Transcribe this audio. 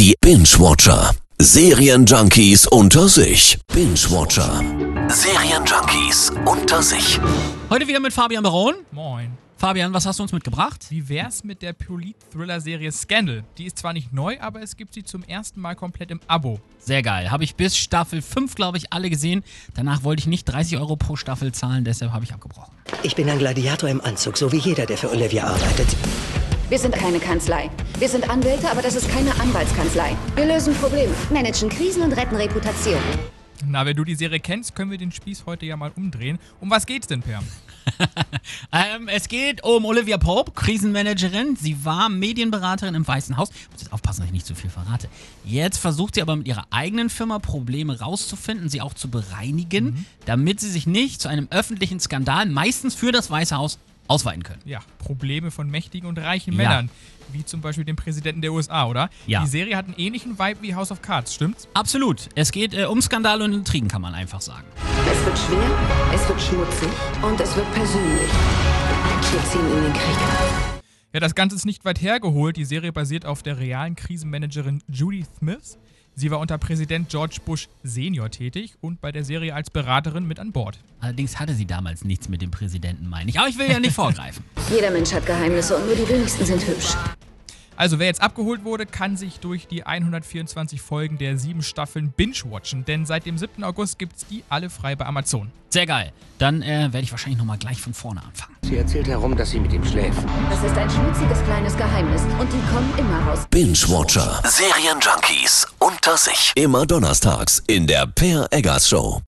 Die Binge-Watcher. Serienjunkies unter sich. Binge-Watcher. Serienjunkies unter sich. Heute wieder mit Fabian Baron. Moin. Fabian, was hast du uns mitgebracht? Wie wär's mit der Polit-Thriller-Serie Scandal? Die ist zwar nicht neu, aber es gibt sie zum ersten Mal komplett im Abo. Sehr geil. Habe ich bis Staffel 5, glaube ich, alle gesehen. Danach wollte ich nicht 30 Euro pro Staffel zahlen, deshalb habe ich abgebrochen. Ich bin ein Gladiator im Anzug, so wie jeder, der für Olivia arbeitet. Wir sind keine Kanzlei. Wir sind Anwälte, aber das ist keine Anwaltskanzlei. Wir lösen Probleme, managen Krisen und retten Reputation. Na, wenn du die Serie kennst, können wir den Spieß heute ja mal umdrehen. Um was geht's denn, Per? Ähm, es geht um Olivia Pope, Krisenmanagerin. Sie war Medienberaterin im Weißen Haus. Ich muss jetzt aufpassen, dass ich nicht zu viel verrate. Jetzt versucht sie aber mit ihrer eigenen Firma Probleme rauszufinden, sie auch zu bereinigen, damit sie sich nicht zu einem öffentlichen Skandal, meistens für das Weiße Haus, ausweiten können. Ja, Probleme von mächtigen und reichen Ja. Männern. Wie zum Beispiel dem Präsidenten der USA, oder? Ja. Die Serie hat einen ähnlichen Vibe wie House of Cards, stimmt's? Absolut. Es geht äh, um Skandale und Intrigen, kann man einfach sagen. Es wird schwer, es wird schmutzig und es wird persönlich. Wir ziehen in den Krieg. Ja, das Ganze ist nicht weit hergeholt. Die Serie basiert auf der realen Krisenmanagerin Judy Smith. Sie war unter Präsident George Bush Senior tätig und bei der Serie als Beraterin mit an Bord. Allerdings hatte sie damals nichts mit dem Präsidenten, meine ich. Aber ich will ja nicht vorgreifen. Jeder Mensch hat Geheimnisse und nur die wenigsten sind hübsch. Also wer jetzt abgeholt wurde, kann sich durch die 124 Folgen der sieben Staffeln binge-watchen, denn seit dem 7. August gibt's die alle frei bei Amazon. Sehr geil. Dann äh, werde ich wahrscheinlich nochmal gleich von vorne anfangen. Sie erzählt herum, dass sie mit ihm schläft. Das ist ein schmutziges kleines Geheimnis und die kommen immer raus. Binge-Watcher. Serienjunkies unter sich. Immer donnerstags in der Per Eggers Show.